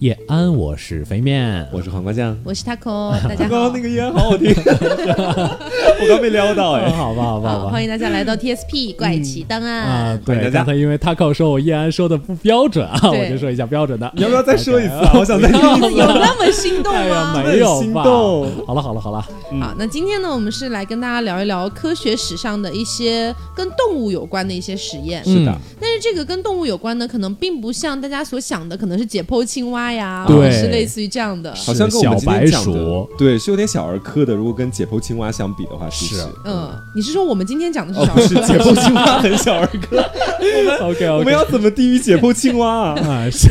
叶安，我是肥面，我是黄瓜酱，我是 taco，大家好。刚刚那个叶安好好听，我刚被撩到哎，好吧，好吧，好吧，欢迎大家来到 TSP 怪奇档案啊！对，大家刚才因为 taco 说我叶安说的不标准啊，我就说一下标准的。你要不要再说一次？我想再听一次。有那么心动吗？没有心动。好了，好了，好了。好，那今天呢，我们是来跟大家聊一聊科学史上的一些跟动物有关的一些实验。是的，但是这个跟动物有关呢，可能并不像大家所想的，可能是解剖青蛙呀，对，是类似于这样的。好像跟我们今天讲的，对，是有点小儿科的。如果跟解剖青蛙相比的话，是。嗯，你是说我们今天讲的是小？是解剖青蛙很小儿科。我们 OK，我们要怎么低于解剖青蛙啊？是。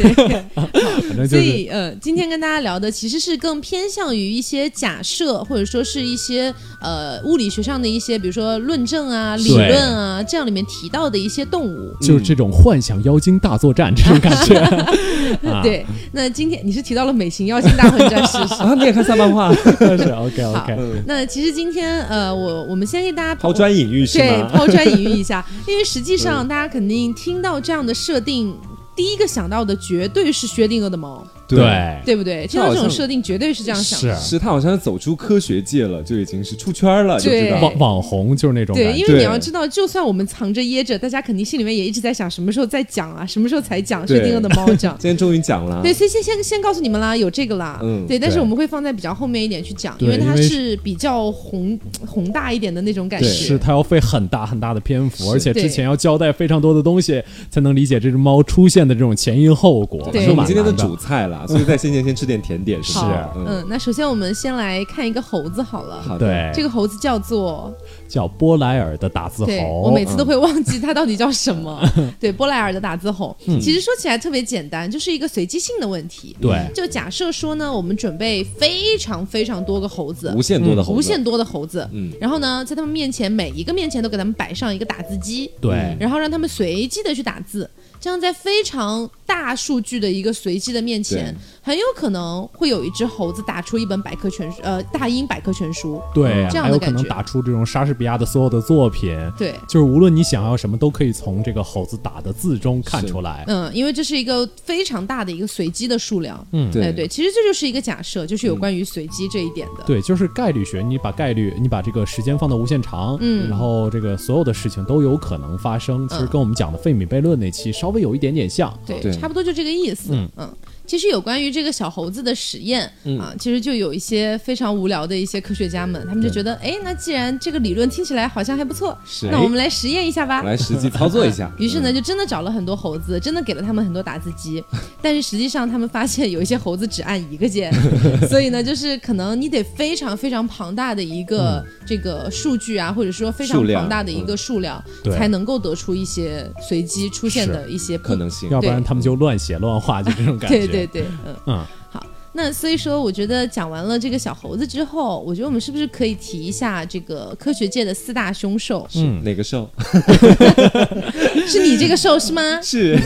所以，呃，今天跟大家聊的其实是更偏向于一些假设，或者说是一些呃物理学上的一些，比如说论证啊、理论啊，这样里面提到的一些动物，就是这种幻想妖精大作战这种感觉。对，那今天你是提到了美型妖精大混战是 啊？你也看三漫画？是 OK OK。那其实今天呃，我我们先给大家抛砖引玉，对，抛砖引玉一下，因为实际上大家肯定听到这样的设定。第一个想到的绝对是薛定谔的猫。对，对不对？听到这种设定，绝对是这样想。是，是他好像走出科学界了，就已经是出圈了，就知道网网红就是那种。对，因为你要知道，就算我们藏着掖着，大家肯定心里面也一直在想，什么时候再讲啊？什么时候才讲薛定谔的猫讲？今天终于讲了。对，所以先先先告诉你们啦，有这个啦。嗯。对，但是我们会放在比较后面一点去讲，因为它是比较宏宏大一点的那种感觉。是，它要费很大很大的篇幅，而且之前要交代非常多的东西，才能理解这只猫出现的这种前因后果。对，我们今天的主菜了，所以在先前先。吃点甜点是，嗯，那首先我们先来看一个猴子好了，好的，这个猴子叫做叫波莱尔的打字猴，我每次都会忘记它到底叫什么，对，波莱尔的打字猴，其实说起来特别简单，就是一个随机性的问题，对，就假设说呢，我们准备非常非常多个猴子，无限多的猴子，无限多的猴子，嗯，然后呢，在他们面前每一个面前都给他们摆上一个打字机，对，然后让他们随机的去打字。这样在非常大数据的一个随机的面前，很有可能会有一只猴子打出一本百科全书，呃，大英百科全书。对，这样的可能打出这种莎士比亚的所有的作品。对，就是无论你想要什么，都可以从这个猴子打的字中看出来。嗯，因为这是一个非常大的一个随机的数量。嗯，对对，其实这就是一个假设，就是有关于随机这一点的。对，就是概率学，你把概率，你把这个时间放到无限长，嗯，然后这个所有的事情都有可能发生。其实跟我们讲的费米悖论那期稍微有一点点像。对，差不多就这个意思。嗯嗯。其实有关于这个小猴子的实验啊，其实就有一些非常无聊的一些科学家们，他们就觉得，哎，那既然这个理论听起来好像还不错，那我们来实验一下吧，来实际操作一下。于是呢，就真的找了很多猴子，真的给了他们很多打字机，但是实际上他们发现有一些猴子只按一个键，所以呢，就是可能你得非常非常庞大的一个这个数据啊，或者说非常庞大的一个数量，才能够得出一些随机出现的一些可能性，要不然他们就乱写乱画，就这种感觉。对对对，嗯嗯，好，那所以说，我觉得讲完了这个小猴子之后，我觉得我们是不是可以提一下这个科学界的四大凶兽？嗯，哪个兽？是你这个兽是吗？是，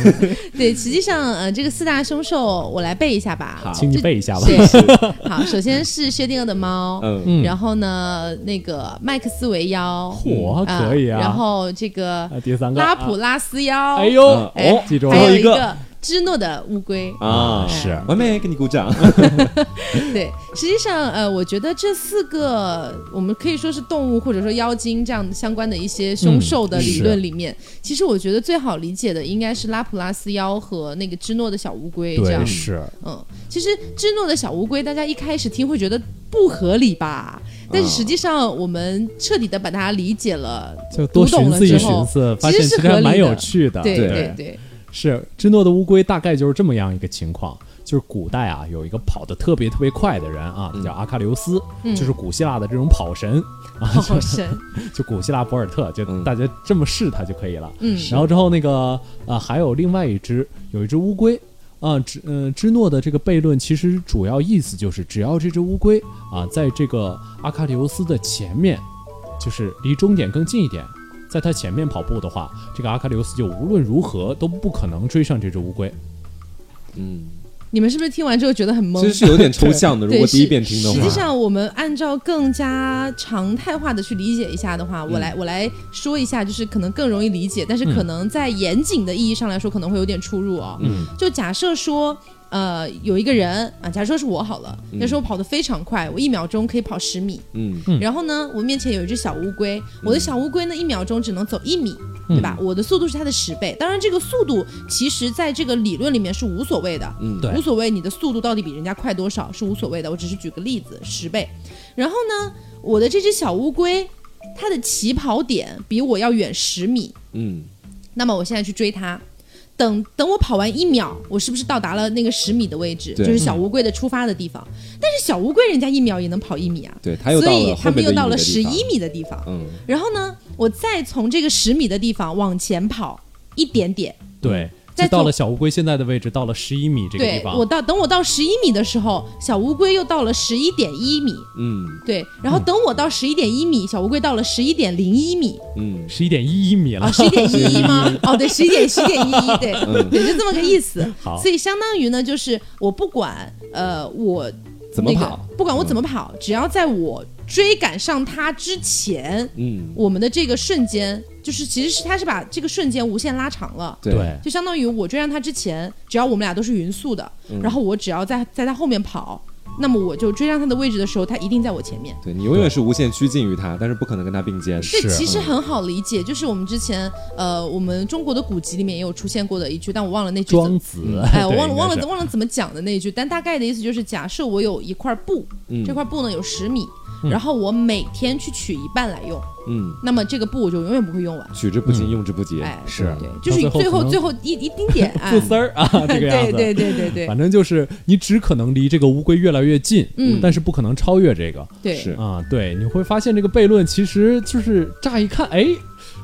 对，实际上，呃，这个四大凶兽我来背一下吧，好，请你背一下吧。对，好，首先是薛定谔的猫，嗯，然后呢，那个麦克斯韦妖，嚯，可以啊，然后这个第三个拉普拉斯妖，哎呦，哦，记住，还有一个。芝诺的乌龟啊，是完美，给你鼓掌。对，实际上，呃，我觉得这四个我们可以说是动物或者说妖精这样相关的一些凶兽的理论里面，其实我觉得最好理解的应该是拉普拉斯妖和那个芝诺的小乌龟。这样是，嗯，其实芝诺的小乌龟，大家一开始听会觉得不合理吧？但是实际上，我们彻底的把它理解了，就多寻思一寻思，发现其实还蛮有趣的。对对对。是芝诺的乌龟，大概就是这么样一个情况。就是古代啊，有一个跑得特别特别快的人啊，叫阿喀琉斯，就是古希腊的这种跑神啊，跑神，就古希腊博尔特，就大家这么试他就可以了。嗯，然后之后那个啊，还有另外一只，有一只乌龟啊，芝嗯芝诺的这个悖论其实主要意思就是，只要这只乌龟啊，在这个阿喀琉斯的前面，就是离终点更近一点。在他前面跑步的话，这个阿喀琉斯就无论如何都不可能追上这只乌龟。嗯，你们是不是听完之后觉得很懵？其实是有点抽象的。如果第一遍听的话，实际上我们按照更加常态化的去理解一下的话，我来我来说一下，就是可能更容易理解，但是可能在严谨的意义上来说，可能会有点出入哦。嗯，就假设说。呃，有一个人啊，假如说是我好了，那时候我跑得非常快，我一秒钟可以跑十米。嗯然后呢，我面前有一只小乌龟，我的小乌龟呢一秒钟只能走一米，对吧？我的速度是它的十倍。当然，这个速度其实在这个理论里面是无所谓的，嗯对无所谓你的速度到底比人家快多少是无所谓的。我只是举个例子，十倍。然后呢，我的这只小乌龟，它的起跑点比我要远十米，嗯，那么我现在去追它，等等我跑完一秒，我是不是到达了那个十米的位置，就是小乌龟的出发的地方？但是小乌龟人家一秒也能跑一米啊，对，他又所以他们又到了十一米的地方。嗯，然后呢，我再从这个十米的地方往前跑一点点，对，再就到了小乌龟现在的位置，到了十一米这个地方。对我到等我到十一米的时候，小乌龟又到了十一点一米，嗯。对，然后等我到十一点一米，小乌龟到了十一点零一米，嗯十一点一一米了。啊，，十一点一一吗？哦，对，十一点十一点一一，对，嗯。对，就这么个意思。好。所以相当于呢，就是我不管呃我那个怎么跑？不管我怎么跑，只要在我追赶上它之前，嗯，我们的这个瞬间，就是其实是他是把这个瞬间无限拉长了。对对就相当于我追上他之前，只要我们俩都是匀速的，嗯然后我只要在在他后面跑，那么我就追上他的位置的时候，他一定在我前面。对你永远是无限趋近于他，但是不可能跟他并肩。这是其实很好理解，就是我们之前呃，我们中国的古籍里面也有出现过的一句，但我忘了那句。庄子，哎，我忘了忘了忘了怎么讲的那一句，但大概的意思就是，假设我有一块布，嗯这块布呢有十米，嗯。然后我每天去取一半来用，嗯，那么这个布我就永远不会用完。取之不尽，用之不竭。哎，是对，就是到最后最后最后一一丁点啊，不丝儿啊，这个样子。对对对对对。反正就是你只可能离这个乌龟越来越近，嗯。但是不可能超越这个。对，是。啊。对，你会发现这个悖论其实就是乍一看，哎，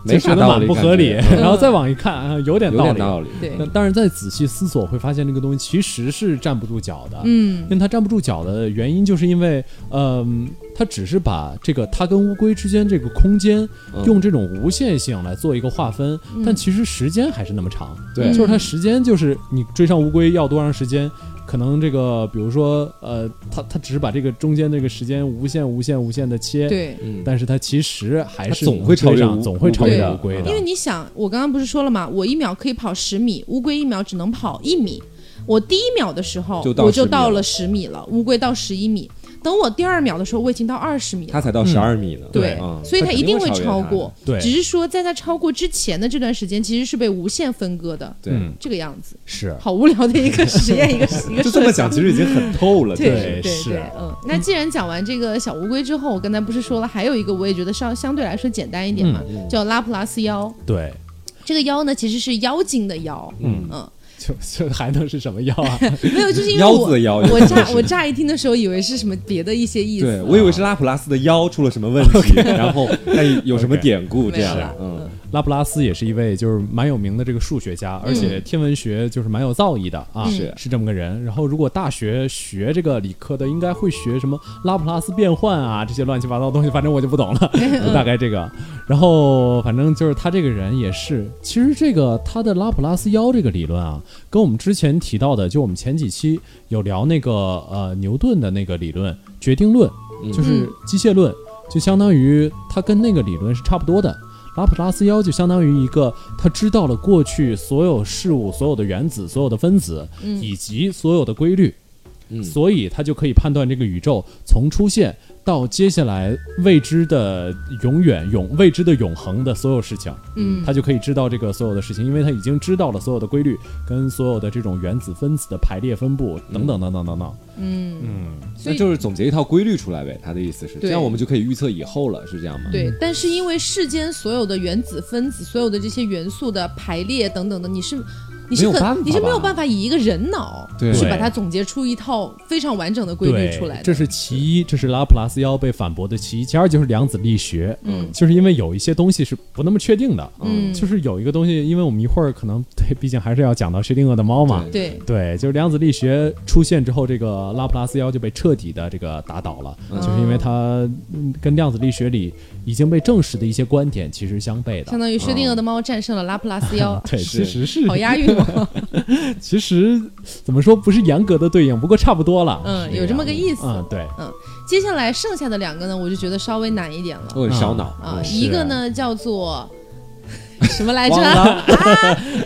没就觉得啥道理蛮不合理，然后再往一看啊，有点道理。点道理。对但但是再仔细思索，会发现这个东西其实是站不住脚的。嗯因为它站不住脚的原因，就是因为，嗯、它只是把这个它跟乌龟之间这个空间嗯用这种无限性来做一个划分，但其实时间还是那么长。对就是它时间就是你追上乌龟要多长时间，可能这个比如说呃，它它只是把这个中间这个时间无限无限无限的切，对。嗯，但是它其实还是它总会超上总会超越乌龟的因为你想，我刚刚不是说了吗？我一秒可以跑十米，乌龟一秒只能跑一米。我第一秒的时候，就我就10米了到了十米了，乌龟到十一米。等我第二秒的时候，我已经到二十米了。他才到十二米呢。对，嗯所以他一定会超过。对只是说在他超过之前的这段时间，其实是被无限分割的，对，嗯这个样子。是好无聊的一个实验，一个 一个就这么讲，其实已经很透了。对对是对，嗯。那既然讲完这个小乌龟之后，我刚才不是说了，还有一个我也觉得稍相对来说简单一点嘛，叫拉普拉斯妖。对，这个妖呢，其实是妖精的妖。嗯嗯，就就还能是什么药啊？没有，就是因为腰我子的腰我乍我乍一听的时候，以为是什么别的一些意思。对，我以为是拉普拉斯的腰出了什么问题，然后那有什么典故这样。嗯，拉普拉斯也是一位就是蛮有名的这个数学家，而且天文学就是蛮有造诣的啊，是是这么个人。然后如果大学学这个理科的，应该会学什么拉普拉斯变换啊这些乱七八糟的东西，反正我就不懂了，就大概这个。然后反正就是他这个人也是，其实这个他的拉普拉斯妖这个理论啊，跟我们之前提到的，就我们前几期有聊那个呃牛顿的那个理论决定论，就是机械论，就相当于它跟那个理论是差不多的。拉普拉斯妖就相当于一个，他知道了过去所有事物、所有的原子、所有的分子，以及所有的规律，嗯所以他就可以判断这个宇宙从出现到接下来未知的永远永未知的永恒的所有事情，嗯，他就可以知道这个所有的事情，因为他已经知道了所有的规律跟所有的这种原子分子的排列分布等等等等等等。嗯，嗯，嗯那就是总结一套规律出来呗。他的意思是，这样我们就可以预测以后了，是这样吗？对，但是因为世间所有的原子分子、所有的这些元素的排列等等的，你是你是很你是没有办法以一个人脑对去把它总结出一套非常完整的规律，出来的。这是其一，这是拉普拉斯妖被反驳的其一。其二就是量子力学，嗯就是因为有一些东西是不那么确定的，嗯就是有一个东西，因为我们一会儿可能对，毕竟还是要讲到薛定谔的猫嘛。对对，对，就是量子力学出现之后，这个拉普拉斯妖就被彻底的这个打倒了，嗯就是因为它嗯跟量子力学里已经被证实的一些观点其实相悖的相。当于薛定谔的猫战胜了拉普拉斯妖，对，其实是好押韵哦。其实怎么说不是严格的对应，不过差不多了。嗯，是有这么个意思。嗯，对，接下来剩下的两个呢，我就觉得稍微难一点了。我很烧脑啊，嗯一个呢叫做什么来着？叫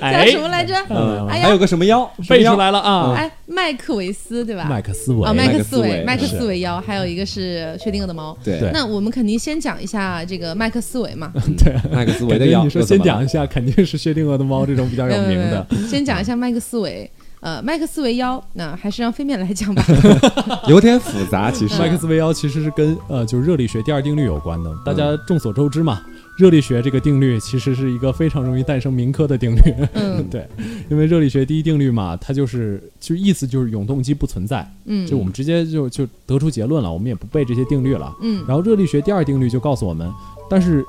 哎什么来着？嗯，哎呀还有个什么妖？背出来了啊！哎，麦克维斯对吧？麦克斯韦啊，麦克斯韦，麦麦克克斯韦妖，还有一个是薛定谔的猫。对对那我们肯定先讲一下这个麦克斯韦嘛，对麦克斯韦的妖。你说先讲一下，肯定是薛定谔的猫这种比较有名的。先讲一下麦克斯韦。呃，麦克斯韦妖，那还是让飞面来讲吧。有点复杂，其实麦克斯韦妖其实是跟呃就是热力学第二定律有关的。大家众所周知嘛，热力学这个定律其实是一个非常容易诞生民科的定律。嗯 对，因为热力学第一定律嘛，它就是就意思就是永动机不存在，嗯就我们直接就就得出结论了，我们也不背这些定律了。嗯然后热力学第二定律就告诉我们，但是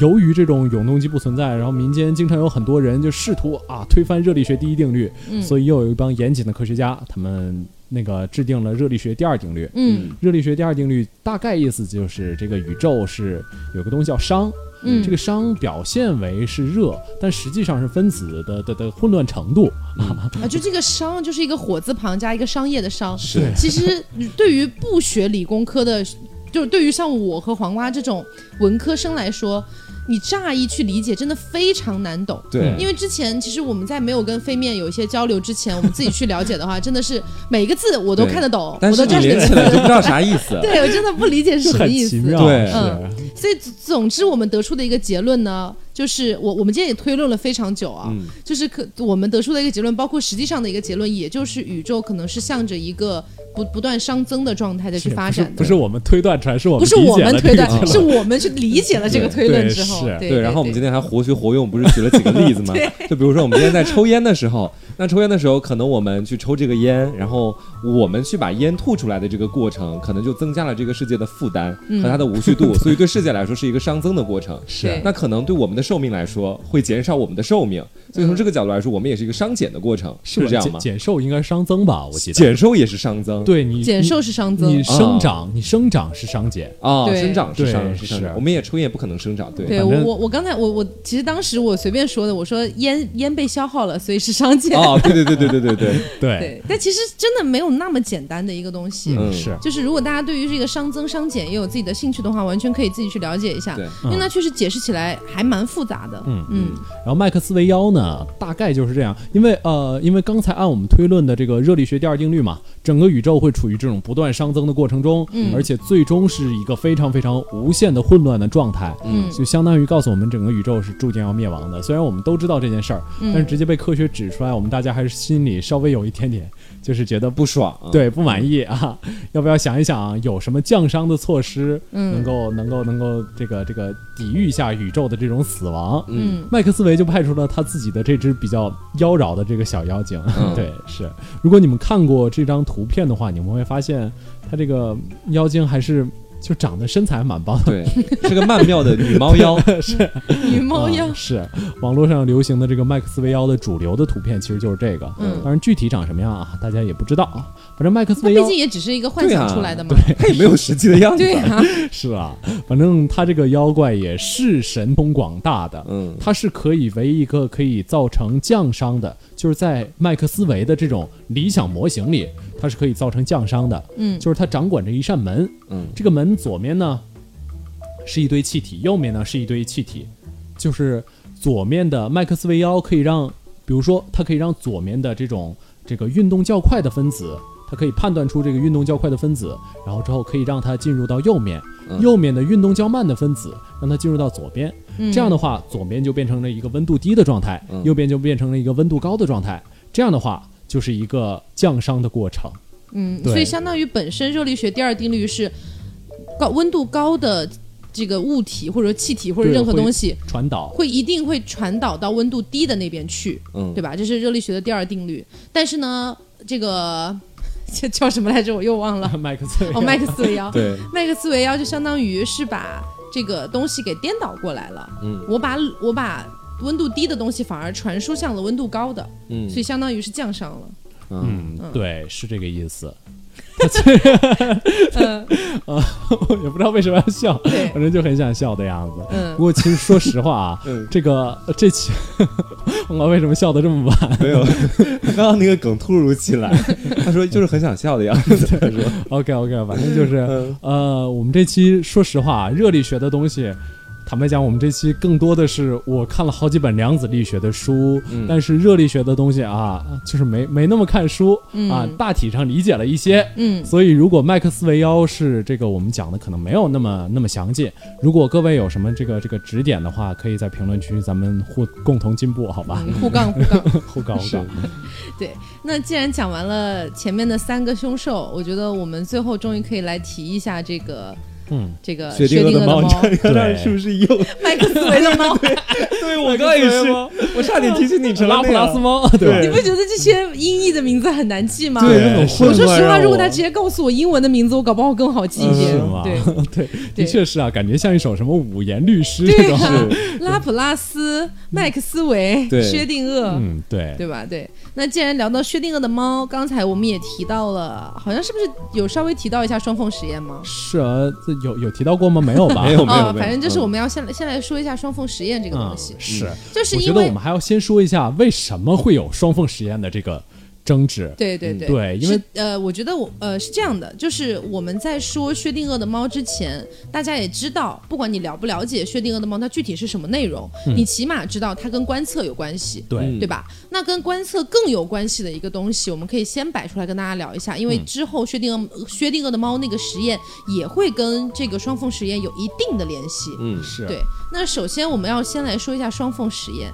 由于这种永动机不存在，然后民间经常有很多人就试图啊推翻热力学第一定律，嗯所以又有一帮严谨的科学家，他们那个制定了热力学第二定律。嗯热力学第二定律大概意思就是这个宇宙是有个东西叫熵，嗯，这个熵表现为是热，但实际上是分子的的的混乱程度。啊，就这个商就是一个火字旁加一个商业的商。是其实对于不学理工科的，就是对于像我和黄瓜这种文科生来说，你乍一去理解真的非常难懂。对，因为之前其实我们在没有跟飞面有一些交流之前，我们自己去了解的话，真的是每个字我都看得懂，但是你我都站得连起来就不知道啥意思。对我真的不理解是什么意思。奇妙，对嗯所以总总之我们得出的一个结论呢，就是我我们今天也推论了非常久啊，嗯就是可我们得出的一个结论，包括实际上的一个结论，也就是宇宙可能是向着一个不不断熵增的状态的去发展的，不是不是我们推断出来，是我们不是我们推断，这个结论是我们去理解了这个 推论之后，对对对，然后我们今天天还活学活用，不是举了几个例子吗？就比如说我们今天在抽烟的时候，那抽烟的时候，可能我们去抽这个烟，然后我们去把烟吐出来的这个过程，可能就增加了这个世界的负担和它的无序度，所以对世界来说是一个熵增的过程。是那可能对我们的寿命来说，会减少我们的寿命，所以从这个角度来说，我们也是一个商减的过程，是这样吗减？减寿应该是熵增吧？我记得。减寿也是熵增，对你减寿是熵增你，生长，你生长是熵减。啊，对生长是对熵是我们也抽烟不可能生长，对对我我我刚才我我其实当时我随便说的，我说烟烟被消耗了，所以是熵减。啊，对对对对对对对，对，但其实真的没有那么简单的一个东西。嗯是就是如果大家对于这个熵增、熵减也有自己的兴趣的话，完全可以自己去了解一下，对因为它确实解释起来还蛮复杂的。嗯嗯然后麦克斯韦妖呢，大概就是这样，因为呃，因为刚才按我们推论的这个热力学第二定律嘛，整个宇宙会处于这种不断熵增的过程中，嗯而且最终是一个非常非常无限的混乱的状态，嗯就相当于告诉我们整个宇宙是注定要灭亡的。虽然我们都知道这件事儿，嗯但是直接被科学指出来，我们大家还是心里稍微有一点点，就是觉得不不爽啊，对不满意啊，要不要想一想有什么降伤的措施，嗯能够能够能够这个这个抵御一下宇宙的这种死亡？嗯麦克斯韦就派出了他自己的这只比较妖娆的这个小妖精。嗯对，是。如果你们看过这张图片的话，你们会发现他这个妖精还是就长得身材还蛮棒的。对，是个曼妙的女猫妖，是女猫妖啊，是网络上流行的这个麦克斯韦妖的主流的图片，其实就是这个。嗯当然具体长什么样啊，大家也不知道啊。反正麦克斯韦妖毕竟也只是一个幻想出来的嘛。对它也没有实际的样子。对啊，是啊，反正他这个妖怪也是神通广大的。嗯它是可以为一个可以造成降伤的，就是在麦克斯韦的这种理想模型里，它是可以造成降伤的。嗯。就是它掌管着一扇门，嗯。这个门左面呢是一堆气体，右面呢是一堆气体，就是左面的麦克斯韦妖可以让，比如说它可以让左面的这种这个运动较快的分子，它可以判断出这个运动较快的分子，然后之后可以让它进入到右面，嗯。右面的运动较慢的分子让它进入到左边。嗯。这样的话，左边就变成了一个温度低的状态，嗯。右边就变成了一个温度高的状态。这样的话，就是一个降熵的过程。嗯，所以相当于本身热力学第二定律是高温度高的这个物体或者气体或者任何东西传导，会一定会传导到温度低的那边去，嗯对吧？这是热力学的第二定律。但是呢，这个 这叫什么来着？我又忘了。麦克斯韦哦，麦克斯韦妖，对，麦克斯韦妖就相当于是把这个东西给颠倒过来了。嗯我把我把温度低的东西反而传输向了温度高的，嗯。所以相当于是降熵了。嗯。嗯，对，是这个意思。嗯，也不知道为什么要笑，反正就很想笑的样子。嗯。不过其实说实话啊，嗯。这个呃这期我为什么笑的这么晚。没有，刚刚那个梗突如其来，他说就是很想笑的样子，他说，？OK OK，反正就是嗯。呃，我们这期说实话，热力学的东西坦白讲，我们这期更多的是我看了好几本量子力学的书，嗯但是热力学的东西啊，就是没没那么看书、啊，大体上理解了一些。嗯，所以如果麦克斯韦妖是这个我们讲的可能没有那么那么详尽，如果各位有什么这个这个指点的话，可以在评论区咱们互共同进步，好吧？嗯互杠互杠。互杠 互杠。对，那既然讲完了前面的三个凶兽，我觉得我们最后终于可以来提一下这个。嗯，这个薛定定谔的猫，你看对是不是又？麦克斯韦的猫，对 我刚也是，我差点提醒你成了拉普拉斯猫，对？你不觉得这些音译的名字很难记吗？对，那种混我说实话，如果他直接告诉我英文的名字，我搞不好更好记一点。是吗？对，对，的确是啊，感觉像一首什么五言律诗对这种。啊，拉普拉斯、麦克斯韦、薛定谔，嗯，对，对吧？对。那既然聊到薛定谔的猫，刚才我们也提到了，好像是不是有稍微提到一下双缝实验吗？是啊，这有有提到过吗？没有吧？没有没有反正就是嗯我们要先来先来说一下双缝实验这个东西嗯，，是。就是因为我觉得我们还要先说一下为什么会有双缝实验的这个争执。对对对、对因为是呃，我觉得我呃是这样的，就是我们在说薛定谔的猫之前，大家也知道，不管你了不了解薛定谔的猫，它具体是什么内容，你起码知道它跟观测有关系。对，嗯对吧？那跟观测更有关系的一个东西，我们可以先摆出来跟大家聊一下，因为之后薛定谔、薛定谔的猫那个实验也会跟这个双缝实验有一定的联系。嗯是对，那首先我们要先来说一下双缝实验。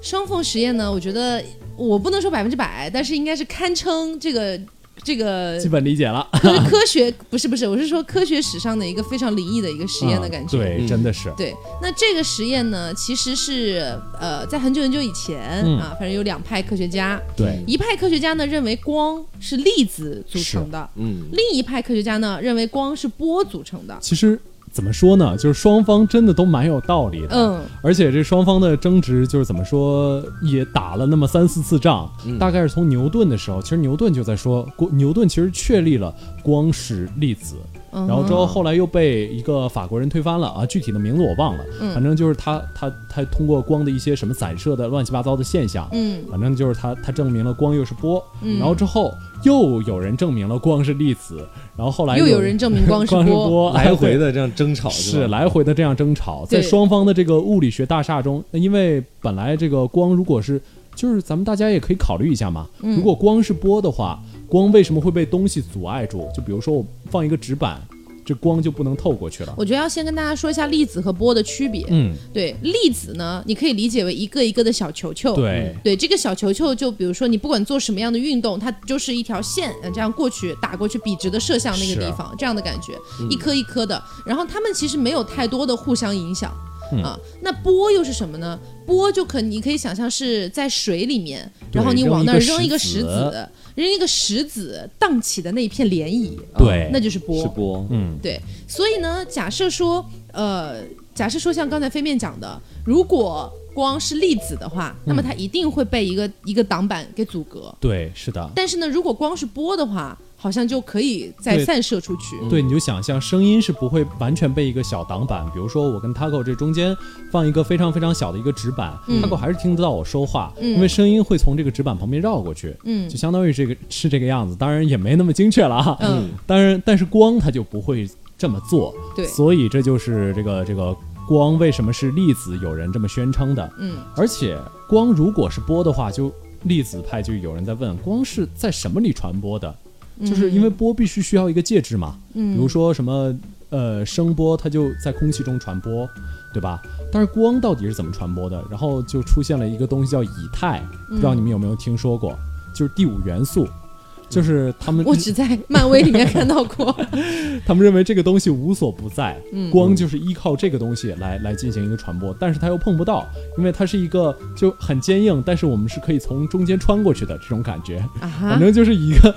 双缝实验呢，我觉得我不能说百分之百，但是应该是堪称这个这个基本理解了。科 科学不是不是，我是说科学史上的一个非常灵异的一个实验的感觉。嗯对，嗯真的是。对，那这个实验呢，其实是呃，在很久很久以前、嗯啊，反正有两派科学家，对，一派科学家呢认为光是粒子组成的，嗯另一派科学家呢认为光是波组成的。其实怎么说呢，就是双方真的都蛮有道理的。嗯，而且这双方的争执就是怎么说，也打了那么三四次仗，嗯。大概是从牛顿的时候，其实牛顿就在说，光牛顿其实确立了光是粒子，嗯然后之后后来又被一个法国人推翻了啊，具体的名字我忘了，嗯。反正就是他他他通过光的一些什么散射的乱七八糟的现象，嗯。反正就是他他证明了光又是波，嗯。然后之后又有人证明了光是粒子，然后后来又有人证明光是 光是波。来回的这样争吵是吧？来回的这样争吵，在双方的这个物理学大厦中，因为本来这个光如果是，就是咱们大家也可以考虑一下嘛，嗯。如果光是波的话，光为什么会被东西阻碍住？就比如说我放一个纸板，这光就不能透过去了。我觉得要先跟大家说一下粒子和波的区别。嗯，对，粒子呢，你可以理解为一个一个的小球球。对，对，这个小球球就比如说你不管做什么样的运动，它就是一条线，呃，这样过去打过去，笔直的射向那个地方，这样的感觉，一颗一颗的。然后它们其实没有太多的互相影响。嗯啊，那波又是什么呢？波就可你可以想象是在水里面，然后你往那儿扔扔一个石子子，扔一个石子荡起的那一片涟漪，啊对那就是波。是波，嗯，对，所以呢，假设说，呃，假设说像刚才飞面讲的，如果光是粒子的话，那么它一定会被一个一个挡板给阻隔。对，是的。但是呢，如果光是波的话，好像就可以再散射出去。对，你就想象声音是不会完全被一个小挡板，比如说我跟 Taco 这中间放一个非常非常小的一个纸板、嗯。t a c o 还是听得到我说话，嗯。因为声音会从这个纸板旁边绕过去，嗯。就相当于这个是这个样子，当然也没那么精确了啊，嗯，当然但是光它就不会这么做，对，所以这就是这个这个光为什么是粒子，有人这么宣称的，嗯。而且光如果是波的话，就粒子派就有人在问，光是在什么里传播的？就是因为波必须需要一个介质嘛，嗯，比如说什么呃声波，它就在空气中传播，对吧？但是光到底是怎么传播的？然后就出现了一个东西叫以太，不知道你们有没有听说过？就是第五元素，就是他们我只在漫威里面看到过。他们认为这个东西无所不在，嗯光就是依靠这个东西来来进行一个传播，但是它又碰不到，因为它是一个就很坚硬，但是我们是可以从中间穿过去的这种感觉。啊反，正就是一个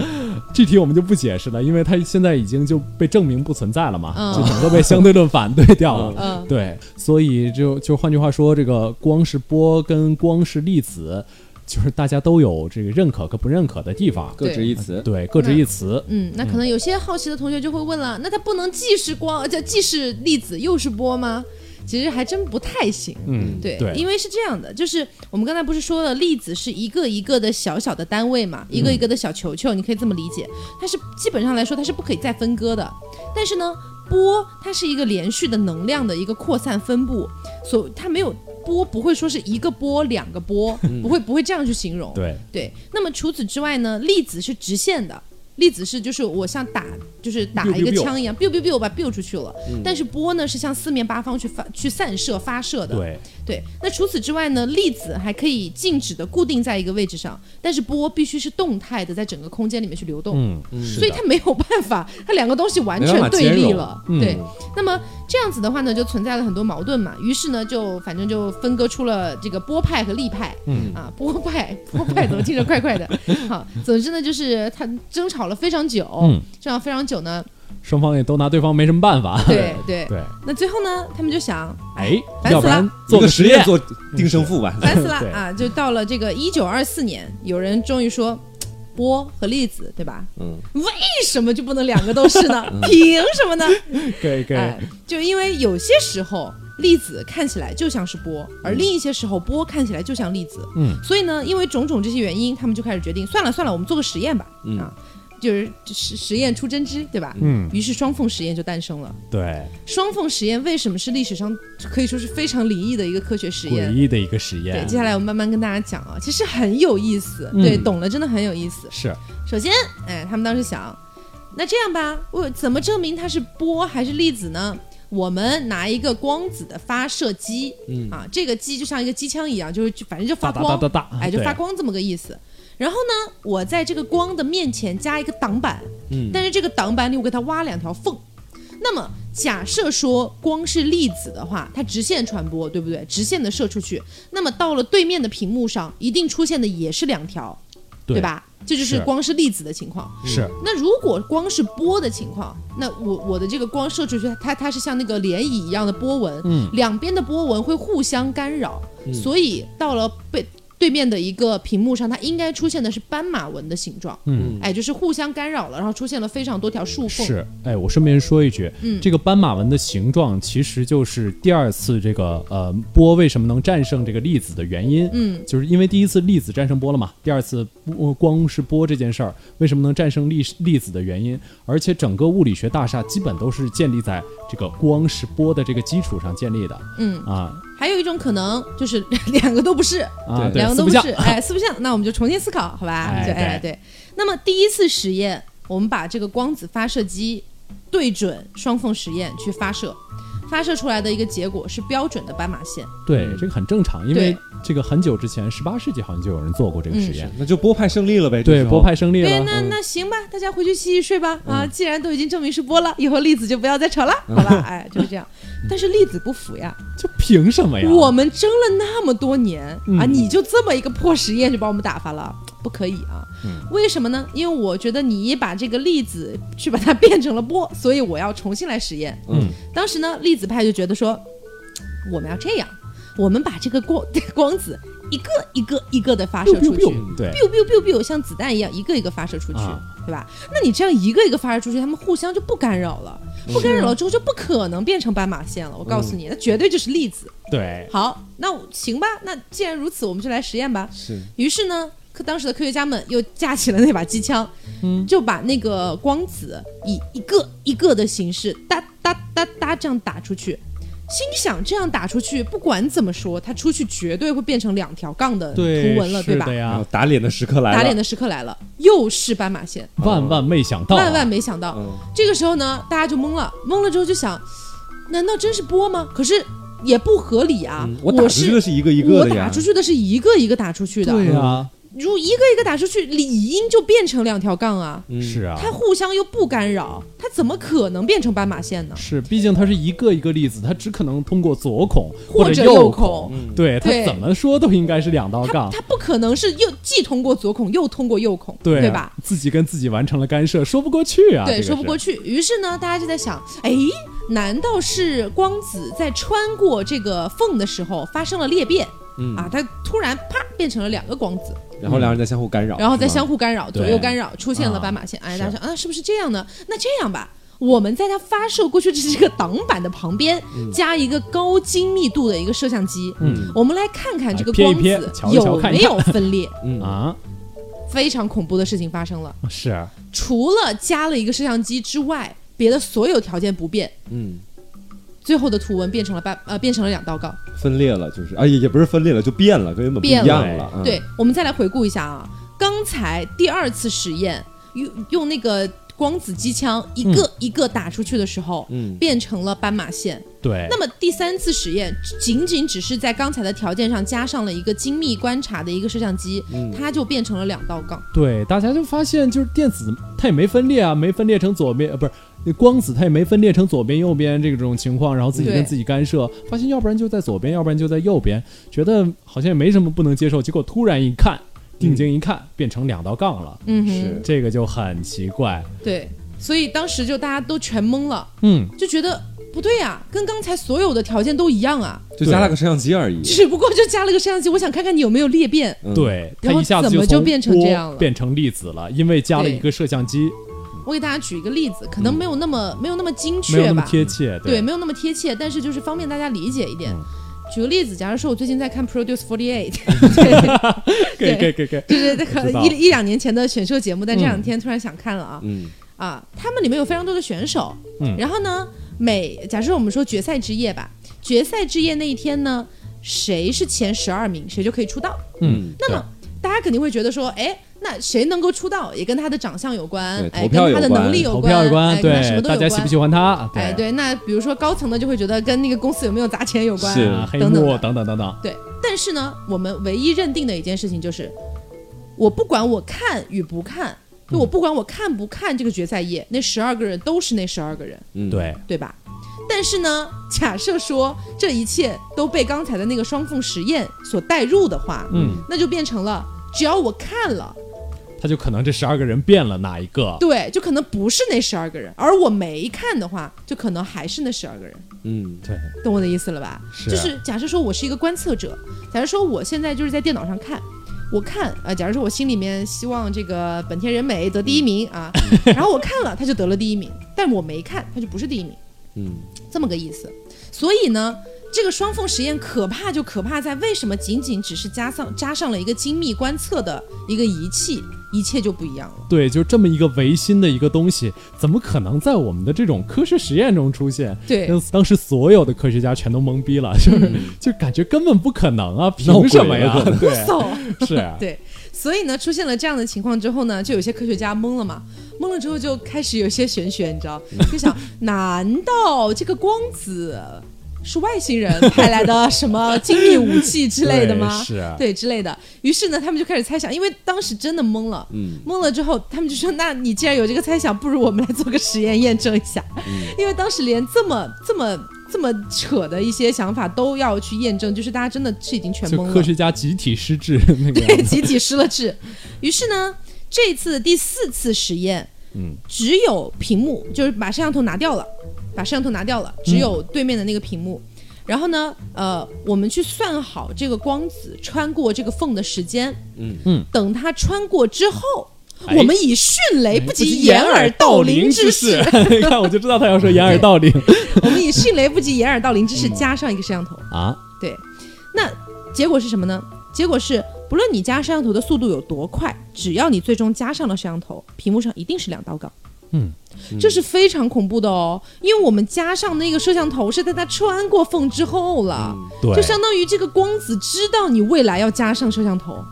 具体我们就不解释了，因为它现在已经就被证明不存在了嘛，嗯就整个被相对论反对掉了。嗯对，所以就就换句话说，这个光是波跟光是粒子，就是大家都有这个认可和不认可的地方。各执一词。对，各执一词。嗯，那可能有些好奇的同学就会问了，那它不能既是光，这既是粒子又是波吗？其实还真不太行。嗯，对，对，因为是这样的，就是我们刚才不是说了，粒子是一个一个的小小的单位嘛，一个一个的小球球，你可以这么理解，它是基本上来说它是不可以再分割的。但是呢，波它是一个连续的能量的一个扩散分布，所它没有波不会说是一个波两个波，不会不会这样去形容。对，对，那么除此之外呢，粒子是直线的。粒子是就是我像打就是打一个枪一样，biu biu biu 把 biu 出去了。但是波呢是向四面八方去发去散射发射的。对，对，那除此之外呢，粒子还可以静止的固定在一个位置上，但是波必须是动态的，在整个空间里面去流动。嗯，所以它没有办法，它两个东西完全对立了。嗯对，那么这样子的话呢，就存在了很多矛盾嘛。于是呢，就反正就分割出了这个波派和力派。嗯啊，波派，波派怎么听着怪怪的？好，总之呢，就是他争吵了非常久，嗯争吵非常久呢。双方也都拿对方没什么办法。对对。对，那最后呢，他们就想，哎，烦死要不然了做个实验，做定胜负吧。烦死了啊！就到了这个一九二四年，有人终于说，波和粒子，对吧？嗯，为什么就不能两个都是呢？凭什么呢？可以可以哎，就因为有些时候粒子看起来就像是波，而另一些时候波看起来就像粒子。嗯，所以呢，因为种种这些原因，他们就开始决定，算了算了，我们做个实验吧。嗯啊，就是实实验出真知，对吧？嗯，于是双缝实验就诞生了。对，双缝实验为什么是历史上可以说是非常灵异的一个科学实诡验？异的一个实验对，验接，下来我们慢慢跟大家讲啊，其实很有意思。嗯对，懂了真的很有意思。是首先，哎，他们当时想，那这样吧，我怎么证明它是波还是粒子呢？我们拿一个光子的发射机，嗯啊，这个机就像一个机枪一样，就是就反正就发哒光，哒哒哒哒，哎，就发光这么个意思。然后呢，我在这个光的面前加一个挡板，嗯但是这个挡板里我给它挖两条缝。那么假设说光是粒子的话，它直线传播，对不对？直线的射出去，那么到了对面的屏幕上，一定出现的也是两条，对吧？这就是是光是粒子的情况。是那如果光是波的情况，那我我的这个光射出去，它它是像那个涟漪一样的波纹，嗯两边的波纹会互相干扰，所以到了被对面的一个屏幕上，它应该出现的是斑马纹的形状，嗯。哎，就是互相干扰了，然后出现了非常多条竖缝。是，哎，我顺便说一句，嗯。这个斑马纹的形状其实就是第二次这个呃波为什么能战胜这个粒子的原因。嗯，就是因为第一次粒子战胜波了嘛，第二次波光是波这件事儿为什么能战胜粒粒子的原因，而且整个物理学大厦基本都是建立在这个光是波的这个基础上建立的。嗯，啊。还有一种可能就是两个都不是，啊，两个都不是，哎，四不像，那我们就重新思考，好吧？哎就哎对对。那么第一次实验，我们把这个光子发射机对准双缝实验去发射，发射出来的一个结果是标准的斑马线。对，这个很正常，因为对这个很久之前，十八世纪好像就有人做过这个实验。那就波派胜利了呗。对，波派胜利对，了。那那行吧，大家回去洗洗睡吧。啊，既然都已经证明是波了，以后粒子就不要再吵了，好吧？哎，就是这样。但是粒子不服呀，就凭什么呀？我们争了那么多年啊，嗯你就这么一个破实验就把我们打发了，不可以啊！为什么呢？因为我觉得你把这个粒子去把它变成了波，所以我要重新来实验。嗯，当时呢，粒子派就觉得说，我们要这样，我们把这个光 光子一个一个一个的发射出去。biu，对，biu biu biu biu 像子弹一样一个一个发射出去，啊对吧？那你这样一个一个发射出去，他们互相就不干扰了，不干扰了之后就不可能变成斑马线了。我告诉你，那绝对就是粒子。对，好，那行吧，那既然如此，我们就来实验吧。是于是呢，科当时的科学家们又架起了那把机枪，嗯就把那个光子以一个一个的形式哒哒哒哒这样打出去。心想这样打出去，不管怎么说，他出去绝对会变成两条杠的图，文了，对吧是的？呀，打脸的时刻来了，打脸的时刻来了，又是斑马线，万万没想到啊，万万没想到。嗯，这个时候呢，大家就懵了，懵了之后就想，难道真是波吗？可是也不合理啊！嗯我打出去的是是一个一个我的呀，打出去的是一个一个打出去的，对呀，如一个一个打出去，理应就变成两条杠啊。嗯是啊，它互相又不干扰，它怎么可能变成斑马线呢？是，毕竟它是一个一个粒子，它只可能通过左孔者或者右孔，孔嗯对，它对怎么说都应该是两道它杠。它不可能是又既通过左孔又通过右孔，对啊吧？？自己跟自己完成了干涉，说不过去啊！对，个说不过去。于是呢，大家就在想，哎，难道是光子在穿过这个缝的时候发生了裂变？嗯啊，它突然啪变成了两个光子，然后两人在相互干扰，然后再相互干扰，左右干扰，出现了啊斑马线。哎，大家想啊，是不是这样呢？那这样吧。我们在它发射过去的这个挡板的旁边，加一个高精密度的一个摄像机，嗯我们来看看这个光子有没有分裂。嗯啊，非常恐怖的事情发生了，是啊除了加了一个摄像机之外，别的所有条件不变，嗯，最后的图文变成了半呃变成了两道杠。分裂了，就是啊，也也不是分裂了，就变了，跟原本不一变样了。嗯对，我们再来回顾一下啊，刚才第二次实验用用那个光子机枪一个一个打出去的时候，嗯变成了斑马线。对，那么第三次实验仅仅只是在刚才的条件上加上了一个精密观察的一个摄像机，嗯它就变成了两道杠。对，大家就发现就是电子它也没分裂啊，没分裂成左边呃不是。那光子它也没分裂成左边右边这种情况，然后自己跟自己干涉，发现要不然就在左边，要不然就在右边，觉得好像也没什么不能接受，结果突然一看，定睛一看，变成两道杠了，嗯哼，是。这个就很奇怪。对，所以当时就大家都全懵了，嗯，就觉得不对呀、跟刚才所有的条件都一样啊，就加了个摄像机而已。只不过就加了个摄像机，我想看看你有没有裂变。嗯，对，它然后一下子怎么就变成这样了？变成粒子了，因为加了一个摄像机，我给大家举一个例子，可能没有那么、没有那么精没有确那么吧，贴切。对，没有那么贴切，但是就是方便大家理解一点。嗯举个例子，假如说我最近在看 Produce Forty Eight，对，给给给给，就是可一一两年前的选秀节目，但这两天突然想看了啊、嗯啊！他们里面有非常多的选手，嗯然后呢，每假设我们说决赛之夜吧，决赛之夜那一天呢，谁是前十二名，谁就可以出道。嗯，那么大家肯定会觉得说，哎，那谁能够出道，也跟他的长相有关，哎，跟他的能力有投票有关，哎，跟他什么对，都有关。大家喜不喜欢他？哎，对，那比如说高层的就会觉得跟那个公司有没有砸钱有关，是啊，黑幕等等等等等等，对。但是呢，我们唯一认定的一件事情就是，我不管我看与不看，就我不管我看不看这个决赛夜，那十二个人都是那十二个人，嗯，对，对吧？但是呢，假设说这一切都被刚才的那个双缝实验所带入的话，嗯，那就变成了只要我看了，他就可能这十二个人变了哪一个？对，就可能不是那十二个人，而我没看的话，就可能还是那十二个人。嗯对，懂我的意思了吧？是就是假设说我是一个观测者，假如说我现在就是在电脑上看，我看呃，假如说我心里面希望这个本田人美得第一名啊，然后我看了他就得了第一名，但我没看他就不是第一名，嗯这么个意思。所以呢，这个双缝实验可怕就可怕在为什么仅仅只是加上加上了一个精密观测的一个仪器，一切就不一样了。对，就这么一个唯心的一个东西，怎么可能在我们的这种科学实验中出现？对。当当时所有的科学家全都懵逼了，就是、嗯。就感觉根本不可能啊，凭什么呀？对，是啊，对，所以呢，出现了这样的情况之后呢，就有些科学家懵了嘛，懵了之后就开始有些玄学，你知道，就想，难道这个光子是外星人派来的什么 精密武器之类的吗？是啊对之类的。于是呢，他们就开始猜想，因为当时真的懵了。嗯懵了之后，他们就说：“那你既然有这个猜想，不如我们来做个实验验证一下。因为当时连这么这么这么扯的一些想法都要去验证，就是大家真的是已经全懵了。科学家集体失智 那个对，集体失了智。于是呢，这次第四次实验，嗯，只有屏幕，就是把摄像头拿掉了，把摄像头拿掉了，只有对面的那个屏幕。然后呢，呃，我们去算好这个光子穿过这个缝的时间。嗯嗯，等它穿过之后，哎 我们以迅雷不及掩耳盗铃之势，你看我就知道他要说掩耳盗铃我们以迅雷不及掩耳盗铃之势加上一个摄像头。啊，对，那结果是什么呢？结果是，不论你加摄像头的速度有多快，只要你最终加上了摄像头，屏幕上一定是两道杠。嗯，这是非常恐怖的哦，因为我们加上那个摄像头是在它穿过缝之后了，对，就相当于这个光子知道你未来要加上摄像头。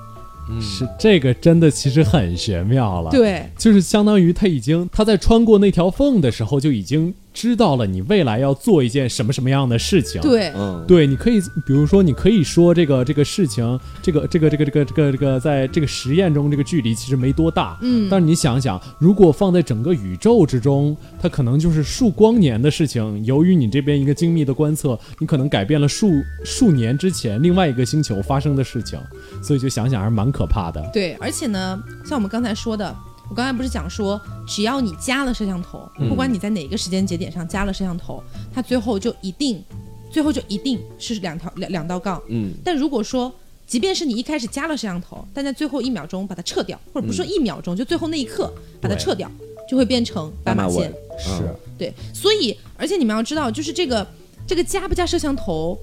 是这个真的其实很玄妙了。。对，就是相当于他已经他在穿过那条缝的时候就已经知道了你未来要做一件什么什么样的事情。对，嗯，对，你可以，比如说，你可以说这个这个事情，这个这个这个这个这个这个，在这个实验中，这个距离其实没多大，嗯但是你想想，如果放在整个宇宙之中，它可能就是数光年的事情。由于你这边一个精密的观测，你可能改变了数数年之前另外一个星球发生的事情，所以就想想还是蛮可怕的。对，而且呢，像我们刚才说的，我刚才不是讲说，只要你加了摄像头，不管你在哪个时间节点上加了摄像头，它最后就一定，最后就一定是两条两两道杠。嗯。但如果说，即便是你一开始加了摄像头，但在最后一秒钟把它撤掉，或者不说一秒钟，就最后那一刻把它撤掉，就会变成斑马线。是，对，所以而且你们要知道，就是这个这个加不加摄像头，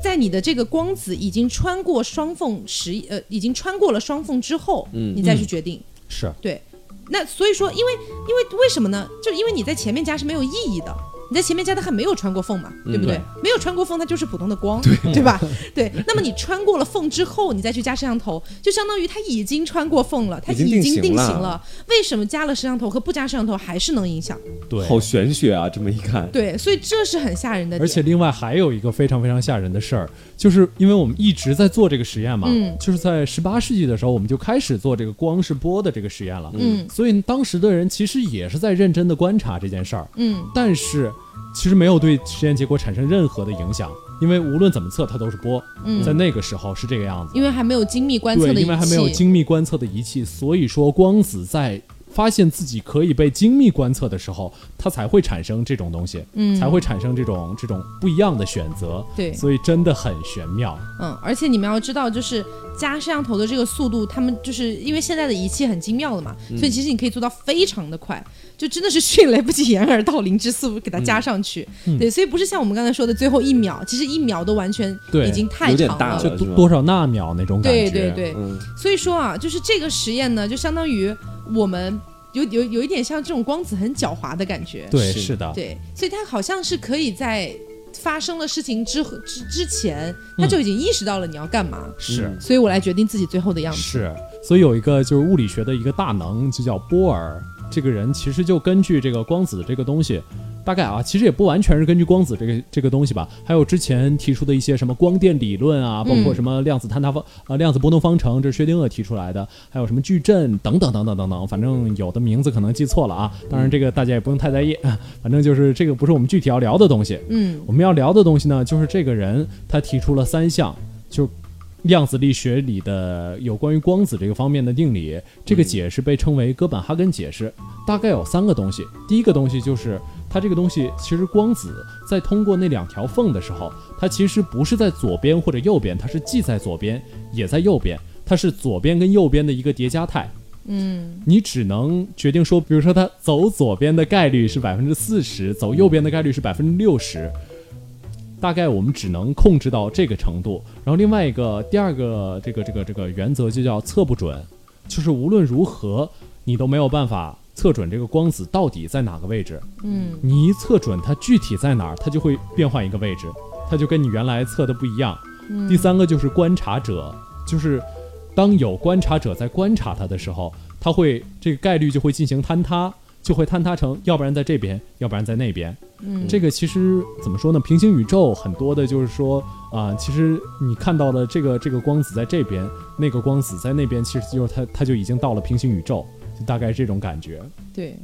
在你的这个光子已经穿过双缝时，呃，已经穿过了双缝之后，嗯。你再去决定。是，对，那所以说，因为因为为什么呢？就是因为你在前面加是没有意义的。你在前面加，的还没有穿过缝嘛，对不对？没有穿过缝，它就是普通的光，对吧？对。那么你穿过了缝之后，你再去加摄像头，就相当于它已经穿过缝了，它已经定型了。为什么加了摄像头和不加摄像头还是能影响？对，好玄学啊！这么一看，对，所以这是很吓人的。而且另外还有一个非常非常吓人的事儿，就是因为我们一直在做这个实验嘛，嗯，就是在十八世纪的时候，我们就开始做这个光是波的这个实验了，嗯，所以当时的人其实也是在认真的观察这件事儿，嗯，但是。其实没有对实验结果产生任何的影响，因为无论怎么测，它都是波。在那个时候是这个样子，因为还没有精密观测的仪器。因为还没有精密观测的仪器，所以说光子在。发现自己可以被精密观测的时候，它才会产生这种东西，嗯，才会产生这种这种不一样的选择，对，所以真的很玄妙。嗯，而且你们要知道，就是加摄像头的这个速度，他们就是因为现在的仪器很精妙了嘛，所以其实你可以做到非常的快，就真的是迅雷不及掩耳盗铃之速给它加上去，对，所以不是像我们刚才说的最后一秒，其实一秒都完全已经太长了，就多少纳秒那种感觉，对对对，所以说啊，就是这个实验呢，就相当于。我们有有有一点像这种光子很狡猾的感觉，对，是。的，对，所以它好像是可以在发生了事情之之之前，他就已经意识到了你要干嘛，是，所以我来决定自己最后的样子，是，所以有一个就是物理学的一个大能，就叫波尔，这个人其实就根据这个光子这个东西。大概啊，其实也不完全是根据光子这个这个东西吧，还有之前提出的一些什么光电理论啊，包括什么量子坍塌方呃、量子波动方程，这是薛定谔提出来的，还有什么矩阵等等等等等等，反正有的名字可能记错了啊。当然这个大家也不用太在意，反正就是这个不是我们具体要聊的东西。嗯，我们要聊的东西呢，就是这个人他提出了三项，就量子力学里的有关于光子这个方面的定理，这个解释被称为哥本哈根解释。大概有三个东西，第一个东西就是。它这个东西其实光子在通过那两条缝的时候，它其实不是在左边或者右边，它是既在左边也在右边，它是左边跟右边的一个叠加态。嗯，你只能决定说，比如说它走左边的概率是百分之四十，走右边的概率是百分之六十，大概我们只能控制到这个程度。然后另外一个第二个这个这个这个原则就叫测不准，就是无论如何你都没有办法。测准这个光子到底在哪个位置？嗯，你一测准它具体在哪儿，它就会变换一个位置，它就跟你原来测的不一样。第三个就是观察者，就是当有观察者在观察它的时候，它会这个概率就会进行坍塌，就会坍塌成要不然在这边，要不然在那边。嗯，这个其实怎么说呢？平行宇宙很多的就是说啊，其实你看到了这个这个光子在这边，那个光子在那边，其实就是它它就已经到了平行宇宙。大概这种感觉，对，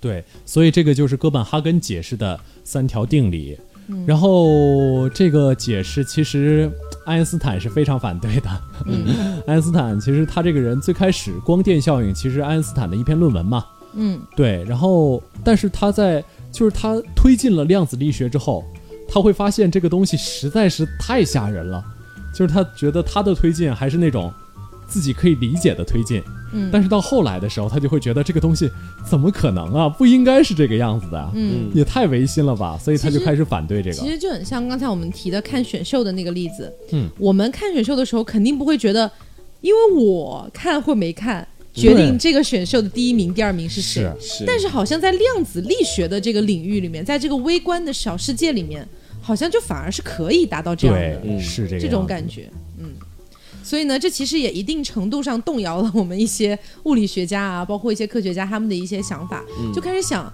对，所以这个就是哥本哈根解释的三条定理。然后这个解释其实爱因斯坦是非常反对的。爱因斯坦其实他这个人最开始光电效应其实爱因斯坦的一篇论文嘛，嗯，对。然后但是他在就是他推进了量子力学之后，他会发现这个东西实在是太吓人了，就是他觉得他的推进还是那种。自己可以理解的推进，嗯，但是到后来的时候，他就会觉得这个东西怎么可能啊？不应该是这个样子的，嗯，也太违心了吧？所以他就开始反对这个。其实就很像刚才我们提的看选秀的那个例子，嗯，我们看选秀的时候肯定不会觉得，因为我看或没看决定这个选秀的第一名、第二名是谁。是，但是好像在量子力学的这个领域里面，在这个微观的小世界里面，好像就反而是可以达到这样的，是这这种感觉，嗯。所以呢，这其实也一定程度上动摇了我们一些物理学家啊，包括一些科学家他们的一些想法，就开始想。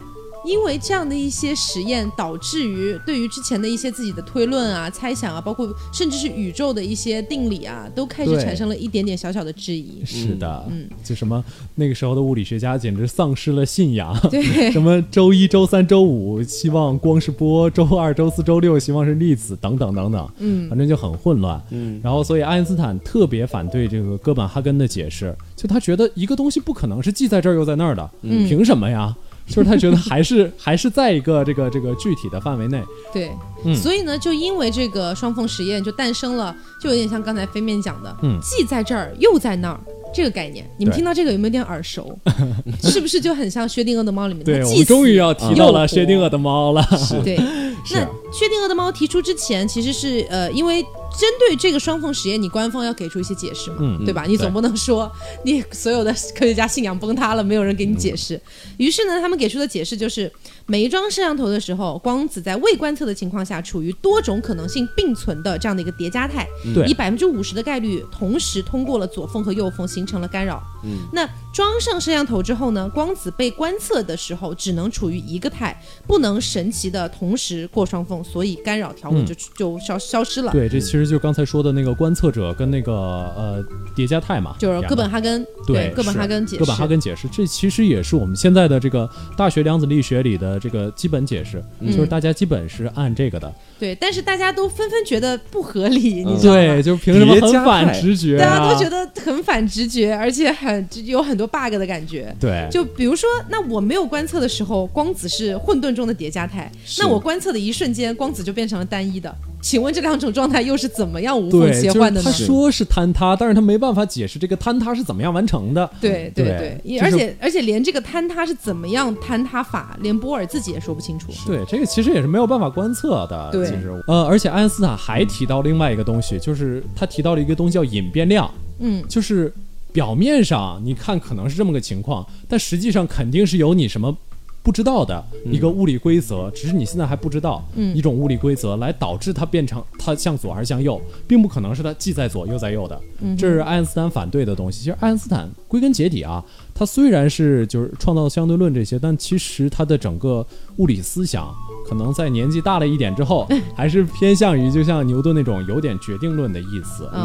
因为这样的一些实验，导致于对于之前的一些自己的推论啊、猜想啊，包括甚至是宇宙的一些定理啊，都开始产生了一点点小小的质疑。是的，嗯，就什么那个时候的物理学家简直丧失了信仰。对，什么周一周三周五希望光是波，周二周四周六希望是粒子，等等等等。嗯，反正就很混乱。嗯，然后所以爱因斯坦特别反对这个哥本哈根的解释，就他觉得一个东西不可能是既在这儿又在那儿的，嗯凭什么呀？就是他觉得还是还是在一个这个这个具体的范围内，对，所以呢，就因为这个双缝实验就诞生了，就有点像刚才飞面讲的，嗯，既在这儿又在那儿这个概念，你们听到这个有没有点耳熟？是不是就很像薛定谔的猫里面？对，我们终于要提到了薛定谔的猫了。对，那薛定谔的猫提出之前，其实是呃，因为针对这个双缝实验，你官方要给出一些解释嘛，嗯对吧？你总不能说你所有的科学家信仰崩塌了，没有人给你解释。于是呢，他们给出的解释就是，每一装摄像头的时候，光子在未观测的情况下，处于多种可能性并存的这样的一个叠加态，对以百分之五十的概率同时通过了左缝和右缝，形成了干扰。嗯，那装上摄像头之后呢，光子被观测的时候只能处于一个态，不能神奇的同时过双缝，所以干扰条纹就、就消消失了。对，这其实就是刚才说的那个观测者跟那个呃叠加态嘛，就是哥本哈哈根对哥本哈根解释，哥本哈根解释，这其实也是我们现在的这个大学量子力学里的这个基本解释，嗯就是大家基本是按这个的。对，但是大家都纷纷觉得不合理，嗯你知道吗？对，就凭什么很反直觉、啊？大家都觉得很反直觉，而且很有很多 bug 的感觉。对，就比如说，那我没有观测的时候，光子是混沌中的叠加态；那我观测的一瞬间，光子就变成了单一的。请问这两种状态又是怎么样无缝切换的呢他？说是坍塌，但是他没办法解释这个坍塌是怎么样完成的。对对对对，就是而且而且连这个坍塌是怎么样坍塌法，连波尔自己也说不清楚。对，这个其实也是没有办法观测的。对其实呃，而且爱因斯坦还提到另外一个东西，就是他提到了一个东西叫隐变量，嗯，就是表面上你看可能是这么个情况，但实际上肯定是有你什么。不知道的一个物理规则，只是你现在还不知道，嗯一种物理规则来导致它变成它向左还是向右，并不可能是它既在左又在右的，嗯这是爱因斯坦反对的东西。其实爱因斯坦归根结底啊，他虽然是就是创造相对论这些，但其实他的整个物理思想，可能在年纪大了一点之后，还是偏向于就像牛顿那种有点决定论的意思、嗯，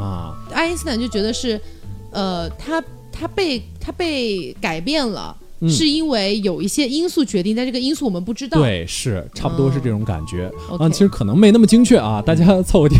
啊。爱因斯坦就觉得是，呃，他他被他被改变了。嗯是因为有一些因素决定，但这个因素我们不知道。对，是差不多是这种感觉、嗯啊。其实可能没那么精确啊，大家凑合听。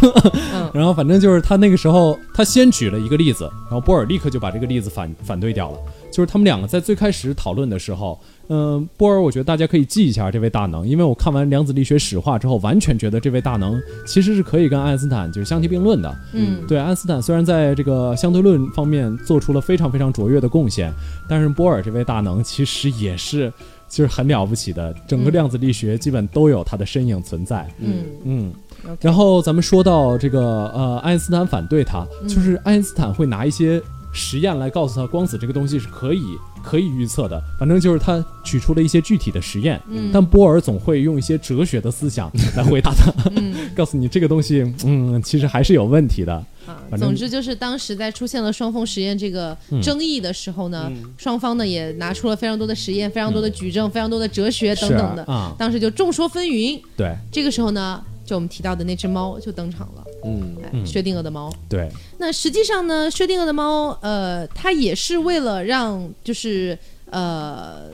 嗯 然后反正就是他那个时候，他先举了一个例子，然后波尔立刻就把这个例子反反对掉了。就是他们两个在最开始讨论的时候，嗯、波尔，我觉得大家可以记一下这位大能，因为我看完量子力学史话之后，完全觉得这位大能其实是可以跟爱因斯坦就是相提并论的。嗯，对，爱因斯坦虽然在这个相对论方面做出了非常非常卓越的贡献，但是波尔这位大能其实也是就是很了不起的，整个嗯量子力学基本都有他的身影存在。嗯嗯然后咱们说到这个呃，爱因斯坦反对他，嗯就是爱因斯坦会拿一些实验来告诉他光子这个东西是可以可以预测的，反正就是他取出了一些具体的实验。嗯。但波尔总会用一些哲学的思想来回答他，嗯。告诉你这个东西，嗯，其实还是有问题的。啊，总之就是当时在出现了双峰实验这个嗯。争议的时候呢，双方呢也拿出了非常多的实验、非常多的举证、非常多的哲学等等的，啊，当时就众说纷纭。对。这个时候呢，就我们提到的那只猫就登场了，嗯薛定谔的猫。对，那实际上呢，薛定谔的猫，呃，它也是为了让，就是呃，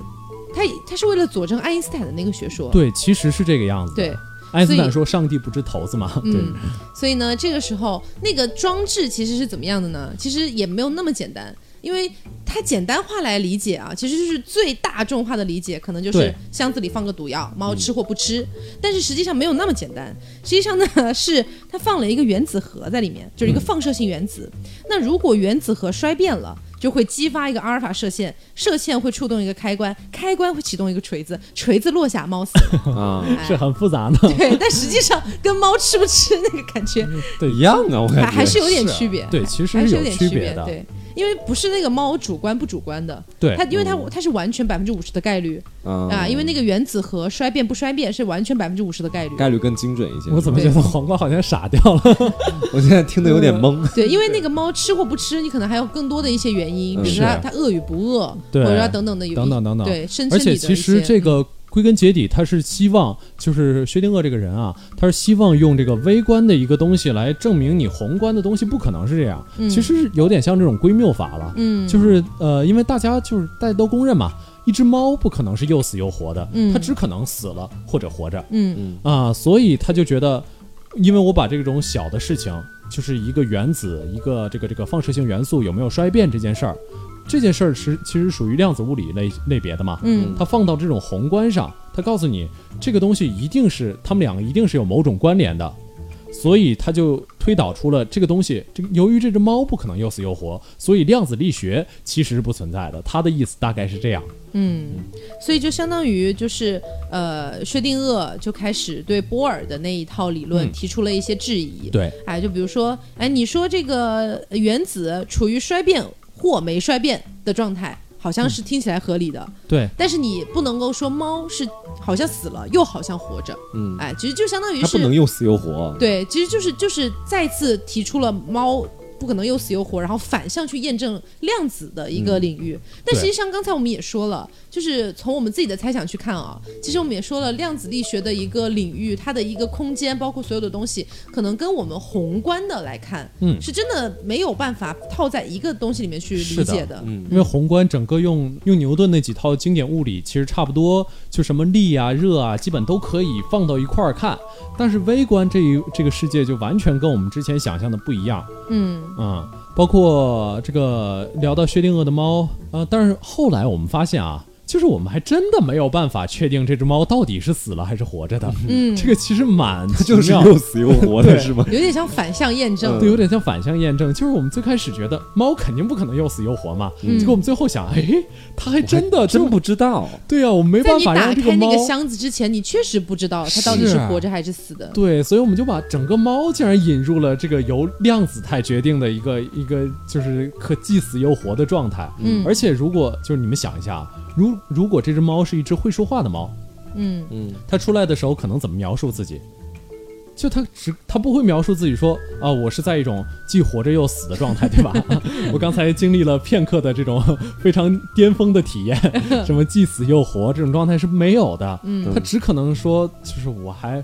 它它是为了佐证爱因斯坦的那个学说。对，其实是这个样子。对，爱因斯坦说上帝不知头子嘛，对嗯，所以呢，这个时候那个装置其实是怎么样的呢？其实也没有那么简单，因为它简单化来理解啊，其实就是最大众化的理解，可能就是箱子里放个毒药，猫吃或不吃。但是实际上没有那么简单，实际上呢是它放了一个原子核在里面，就是一个放射性原子。那如果原子核衰变了。就会激发一个阿尔法射线，射线会触动一个开关，开关会启动一个锤子，锤子落下，猫死了。啊，哎是很复杂的。对，但实际上跟猫吃不吃那个感觉对一样啊，我感觉还还是有点区别，对，其实还是有点区区别的。对，因为不是那个猫主观不主观的，对。它因为它嗯。它是完全百分之五十的概率。啊啊，因为那个原子核衰变不衰变是完全百分之五十的概率。概率更精准一些。我怎么觉得黄瓜好像傻掉了？我现在听得有点懵。对，因为那个猫吃或不吃，你可能还有更多的一些原因，嗯比如说它它饿与不饿，对。或者它等等的有等等等等。对，身而身体的其实些这个归根结底，他是希望就是薛定谔这个人啊，他是希望用这个微观的一个东西来证明你宏观的东西不可能是这样。嗯。其实有点像这种归谬法了，嗯，就是呃，因为大家就是大家都公认嘛，一只猫不可能是又死又活的，嗯。它只可能死了或者活着。嗯。啊，所以他就觉得，因为我把这种小的事情，就是一个原子，一个这个这个放射性元素有没有衰变这件事儿，这件事儿是其实属于量子物理类类别的嘛，嗯它放到这种宏观上，它告诉你这个东西一定是它们两个一定是有某种关联的，所以他就推导出了这个东西。这个由于这只猫不可能又死又活，所以量子力学其实是不存在的。他的意思大概是这样。嗯，所以就相当于就是呃，薛定谔就开始对波尔的那一套理论提出了一些质疑。对，哎，就比如说，哎，你说这个原子处于衰变或没衰变的状态。好像是听起来合理的，对，但是你不能够说猫是好像死了又好像活着，嗯，哎，其实就相当于是它不能又死又活，对，其实就是就是再次提出了猫。不可能又死又活，然后反向去验证量子的一个领域。但实际上，刚才我们也说了，就是从我们自己的猜想去看啊，其实我们也说了，量子力学的一个领域，它的一个空间，包括所有的东西，可能跟我们宏观的来看，嗯，是真的没有办法套在一个东西里面去理解的。嗯，因为宏观整个用用牛顿那几套经典物理，其实差不多，就什么力啊、热啊，基本都可以放到一块儿看。但是微观这一这个世界就完全跟我们之前想象的不一样。嗯。嗯，包括这个聊到薛定谔的猫啊，但是后来我们发现啊。就是我们还真的没有办法确定这只猫到底是死了还是活着的。嗯，这个其实蛮 就是又死又活的是吗？有点像反向验证，对，有点像反向验证。就是我们最开始觉得猫肯定不可能又死又活嘛，结果我们最后想，哎，它还真的真不知道。对啊，我们没办法让这个猫。那个箱子之前，你确实不知道它到底是活着还是死的。对，所以我们就把整个猫竟然引入了这个由量子态决定的一个一个就是可既死又活的状态。嗯，而且如果就是你们想一下。如如果这只猫是一只会说话的猫，嗯嗯，它出来的时候可能怎么描述自己？就它只它不会描述自己说啊，我是在一种既活着又死的状态，对吧？我刚才经历了片刻的这种非常巅峰的体验，什么既死又活这种状态是没有的。嗯，它只可能说就是我还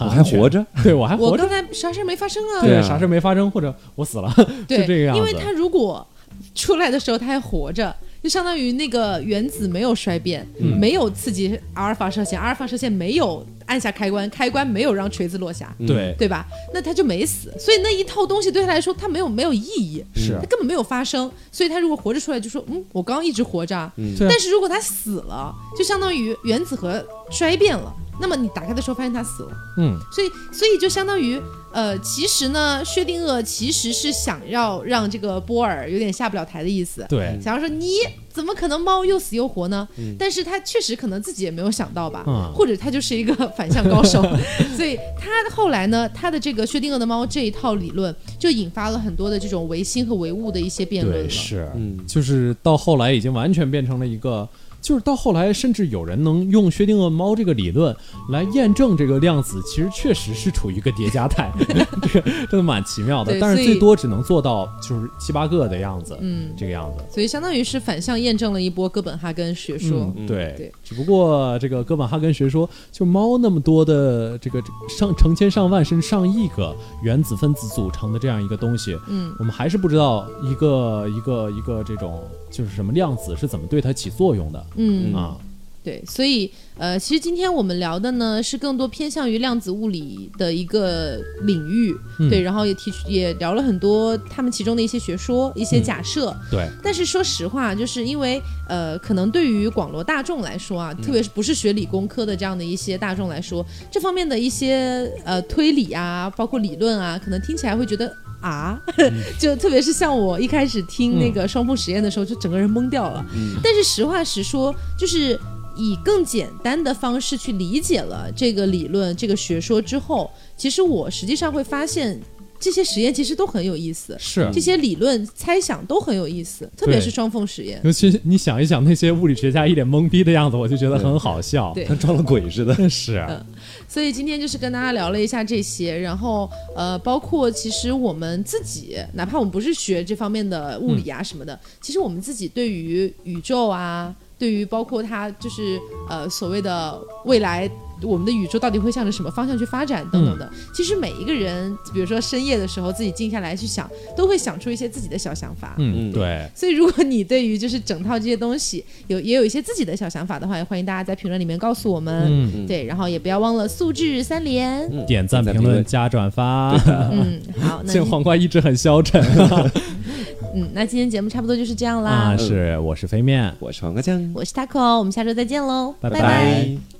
我还活着，对我还活着，我刚才啥事没发生啊？对，啥事没发生，或者我死了，就这个样子。因为他如果出来的时候他还活着。就相当于那个原子没有衰变，没有刺激阿尔法射线，阿尔法射线没有按下开关，开关没有让锤子落下，对对吧？那他就没死，所以那一套东西对他来说，他没有没有意义，是他根本没有发生。所以他如果活着出来，就说嗯，我刚刚一直活着。但是如果他死了，就相当于原子核衰变了。那么你打开的时候发现他死了，嗯，所以所以就相当于，呃，其实呢，薛定谔其实是想要让这个波尔有点下不了台的意思，对，想要说你怎么可能猫又死又活呢？但是他确实可能自己也没有想到吧，或者他就是一个反向高手，所以他后来呢，他的这个薛定谔的猫这一套理论就引发了很多的这种唯心和唯物的一些辩论了，是，嗯，就是到后来已经完全变成了一个。就是到后来，甚至有人能用薛定谔猫这个理论来验证这个量子，其实确实是处于一个叠加态，这个真的蛮奇妙的。但是最多只能做到就是七八个的样子，嗯，这个样子。所以相当于是反向验证了一波哥本哈根学说。对对。只不过这个哥本哈根学说，就猫那么多的这个上成千上万甚至上亿个原子分子组成的这样一个东西，嗯，我们还是不知道一个一个一个这种。就是什么量子是怎么对它起作用的？嗯。啊，对，所以呃，其实今天我们聊的呢是更多偏向于量子物理的一个领域，对，然后也提也聊了很多他们其中的一些学说、一些假设，对。但是说实话，就是因为呃，可能对于广罗大众来说啊，特别是不是学理工科的这样的一些大众来说，这方面的一些呃推理啊，包括理论啊，可能听起来会觉得。啊，就特别是像我一开始听那个双峰实验的时候，就整个人懵掉了。但是实话实说，就是以更简单的方式去理解了这个理论、这个学说之后，其实我实际上会发现。这些实验其实都很有意思，是这些理论猜想都很有意思，特别是双缝实验。尤其你想一想那些物理学家一脸懵逼的样子，我就觉得很好笑，对，跟装了鬼似的。是，所以今天就是跟大家聊了一下这些，然后呃，包括其实我们自己，哪怕我们不是学这方面的物理啊什么的，其实我们自己对于宇宙啊，对于包括它就是呃所谓的未来。我们的宇宙到底会向着什么方向去发展等等的？其实每一个人，比如说深夜的时候自己静下来去想，都会想出一些自己的小想法。嗯，对。所以如果你对于就是整套这些东西有也有一些自己的小想法的话，也欢迎大家在评论里面告诉我们。嗯，对。然后也不要忘了素质三连，点赞、评论、加转发。嗯，好。这黄瓜一直很消沉。嗯，那今天节目差不多就是这样啦。啊，是，我是飞面，我是黄瓜酱，我是 taco，我们下周再见喽，拜拜。